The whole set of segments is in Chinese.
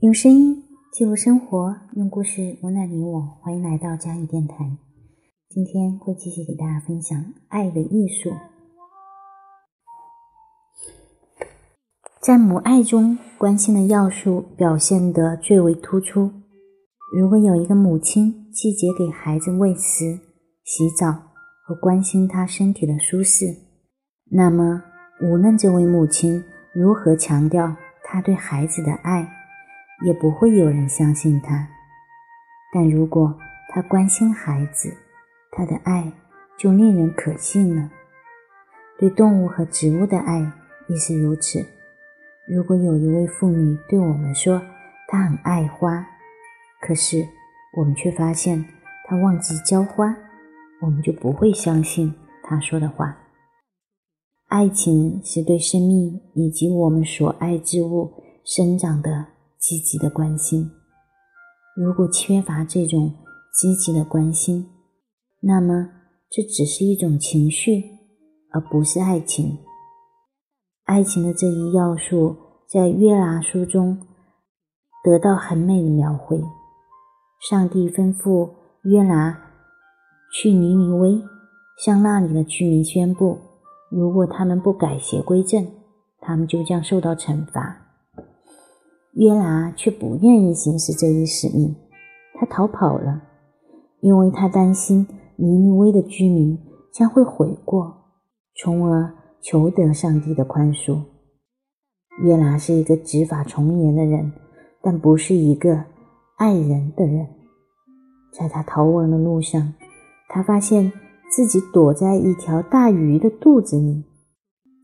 用声音记录生活，用故事温暖你我。欢迎来到佳宇电台。今天会继续给大家分享《爱的艺术》。在母爱中，关心的要素表现得最为突出。如果有一个母亲季节给孩子喂食、洗澡和关心他身体的舒适，那么无论这位母亲如何强调她对孩子的爱，也不会有人相信她。但如果她关心孩子，他的爱就令人可信了。对动物和植物的爱亦是如此。如果有一位妇女对我们说她很爱花，可是我们却发现她忘记浇花，我们就不会相信她说的话。爱情是对生命以及我们所爱之物生长的积极的关心。如果缺乏这种积极的关心，那么，这只是一种情绪，而不是爱情。爱情的这一要素在约拿书中得到很美的描绘。上帝吩咐约拿去尼尼微，向那里的居民宣布：如果他们不改邪归正，他们就将受到惩罚。约拿却不愿意行使这一使命，他逃跑了，因为他担心。尼尼微的居民将会悔过，从而求得上帝的宽恕。约拿是一个执法从严的人，但不是一个爱人的人。在他逃亡的路上，他发现自己躲在一条大鱼的肚子里。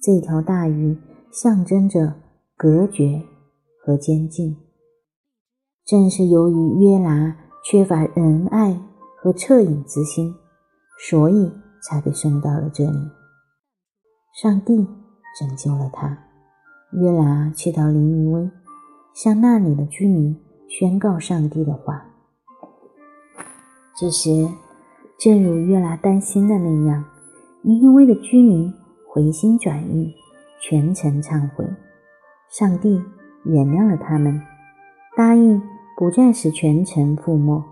这条大鱼象征着隔绝和监禁。正是由于约拿缺乏仁爱。和恻隐之心，所以才被送到了这里。上帝拯救了他。约拿去到尼尼微，向那里的居民宣告上帝的话。这时，正如约拿担心的那样，尼尼微的居民回心转意，全程忏悔。上帝原谅了他们，答应不再使全城覆没。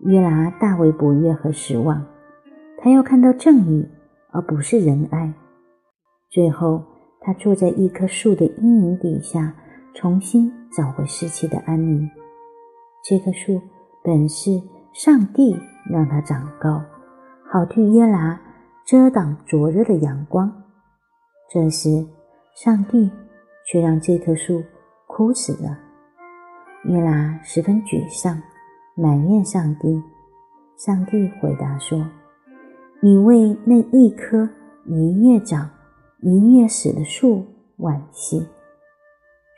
约拿大为不悦和失望，他要看到正义，而不是仁爱。最后，他坐在一棵树的阴影底下，重新找回失去的安宁。这棵树本是上帝让它长高，好替约拿遮挡灼热的阳光。这时，上帝却让这棵树枯死了。约拿十分沮丧。埋怨上帝，上帝回答说：“你为那一棵一夜长、一夜死的树惋惜。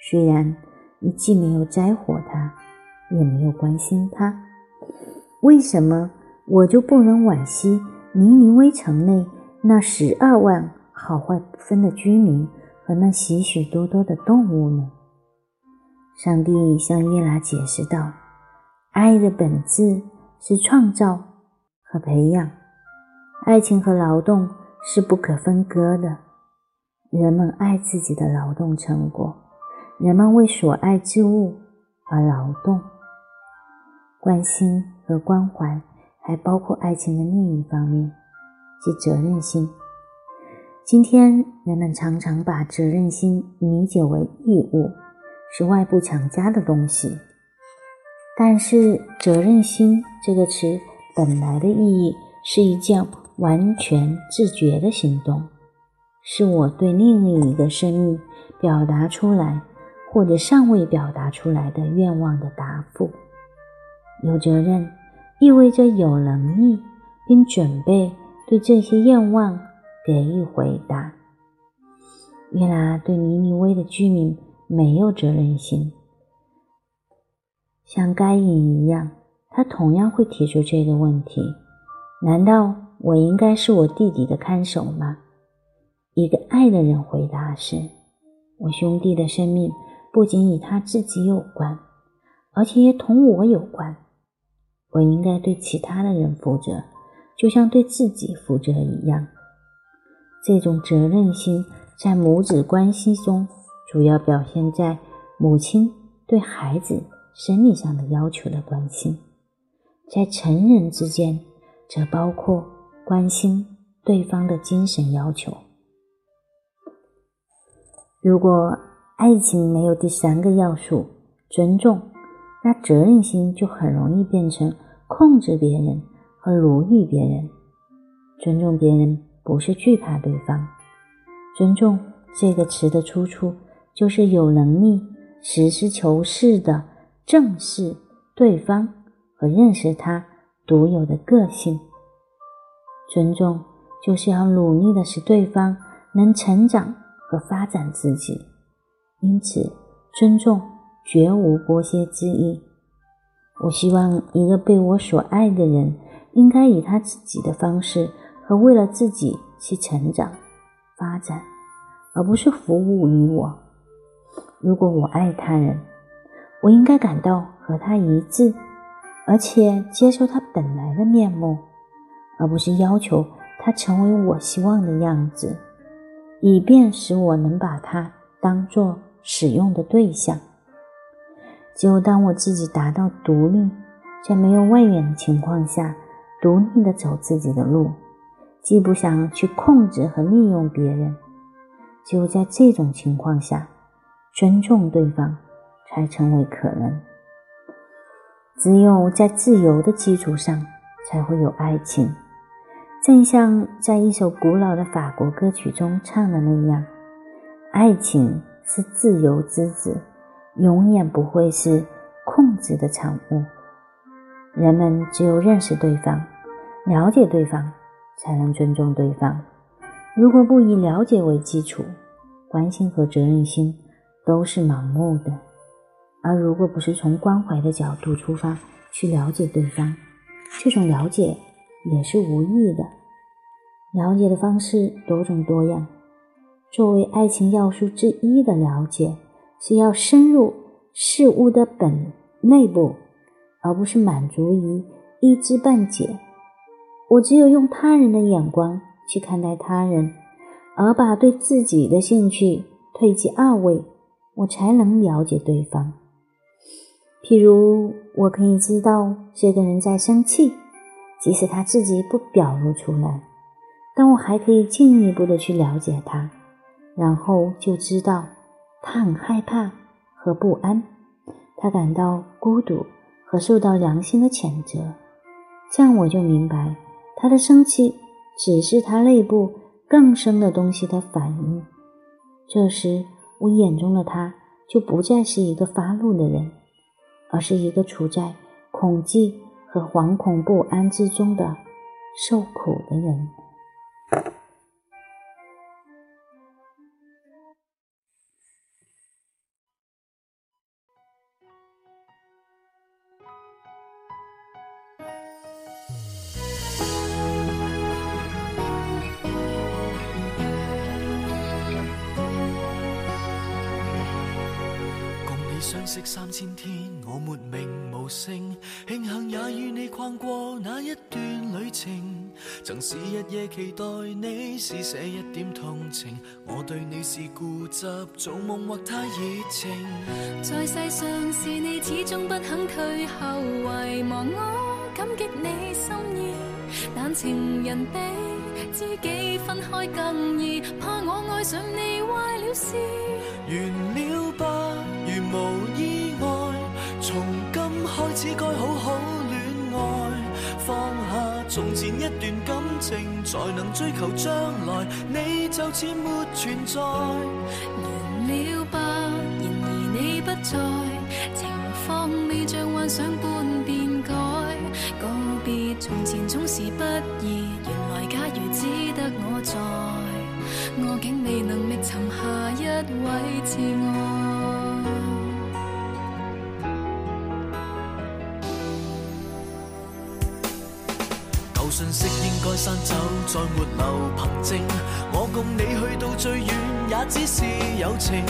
虽然你既没有摘火它，也没有关心它，为什么我就不能惋惜尼尼微城内那十二万好坏不分的居民和那许许多多的动物呢？”上帝向耶拿解释道。爱的本质是创造和培养，爱情和劳动是不可分割的。人们爱自己的劳动成果，人们为所爱之物而劳动。关心和关怀还包括爱情的另一方面，即责任心。今天人们常常把责任心理解为义务，是外部强加的东西。但是，责任心这个词本来的意义是一件完全自觉的行动，是我对另一个生命表达出来或者尚未表达出来的愿望的答复。有责任意味着有能力并准备对这些愿望给予回答。约拿对尼尼微的居民没有责任心。像该隐一样，他同样会提出这个问题：难道我应该是我弟弟的看守吗？一个爱的人回答是：我兄弟的生命不仅与他自己有关，而且也同我有关。我应该对其他的人负责，就像对自己负责一样。这种责任心在母子关系中，主要表现在母亲对孩子生理上的要求的关心，在成人之间，则包括关心对方的精神要求。如果爱情没有第三个要素——尊重，那责任心就很容易变成控制别人和奴役别人。尊重别人不是惧怕对方，尊重这个词的出处就是有能力实事求是的正视对方和认识他独有的个性。尊重就是要努力的使对方能成长。和发展自己，因此尊重绝无剥削之意。我希望一个被我所爱的人，应该以他自己的方式和为了自己去成长、发展，而不是服务于我。如果我爱他人，我应该感到和他一致，而且接受他本来的面目，而不是要求他成为我希望的样子。以便使我能把他当做使用的对象。只有当我自己达到独立，在没有外援的情况下，独立的走自己的路，既不想去控制和利用别人，只有在这种情况下，尊重对方才成为可能。只有在自由的基础上，才会有爱情。正像在一首古老的法国歌曲中唱的那样，爱情是自由之子，永远不会是控制的产物。人们只有认识对方、了解对方，才能尊重对方。如果不以了解为基础，关心和责任心都是盲目的；而如果不是从关怀的角度出发去了解对方，这种了解。也是无意的，了解的方式多种多样。作为爱情要素之一的了解，是要深入事物的本内部，而不是满足于一知半解。我只有用他人的眼光去看待他人，而把对自己的兴趣退其二位，我才能了解对方。譬如，我可以知道这个人在生气。即使他自己不表露出来，但我还可以进一步的去了解他，然后就知道他很害怕和不安，他感到孤独和受到良心的谴责。这样我就明白，他的生气只是他内部更深的东西的反应。这时，我眼中的他就不再是一个发怒的人，而是一个处在恐惧。和惶恐不安之中的受苦的人。相识三千天，我没名无姓，庆幸也与你逛过那一段旅程。曾是日夜期待你施舍一点同情，我对你是固执做梦或太热情。在世上是你始终不肯退后，遗忘我感激你心意，但情人比知己分开更易，怕我爱上你坏了事。从前一段感情，才能追求将来。你就似没存在。完了吧，然而你不在，情况未像幻想般变改。告别从前总是不易，原来假如只得我在，我竟未能觅寻下一位挚爱。信息應該刪走，再没留凭证。我共你去到最远，也只是友情。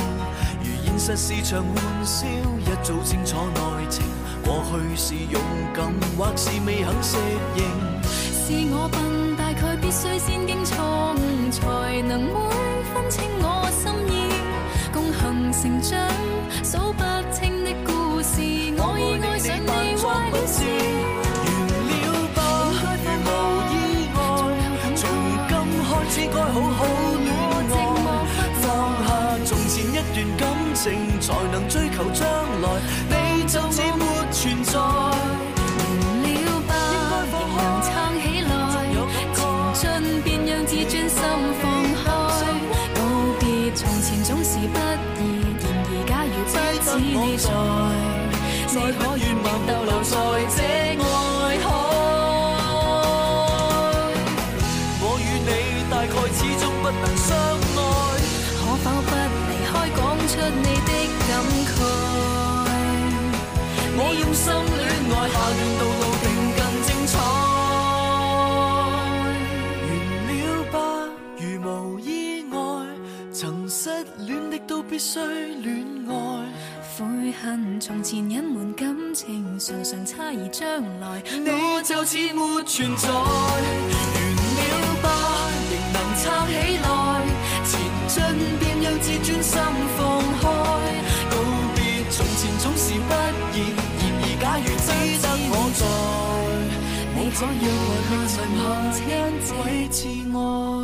如现实是场玩笑，一早清楚内情。过去是勇敢，或是未肯适应。是我笨，大概必须先经错误，才能会分清我心意。共行成长，数不清的故事，我已爱上才能追求将来。我用心戀愛，下段道路定更精彩。完了吧，如無意外，曾失戀的都必須戀愛。悔恨從前隐瞒感情，常常猜疑將來。你就似沒存在。让，我可以和下歷能行盡下一位摯愛。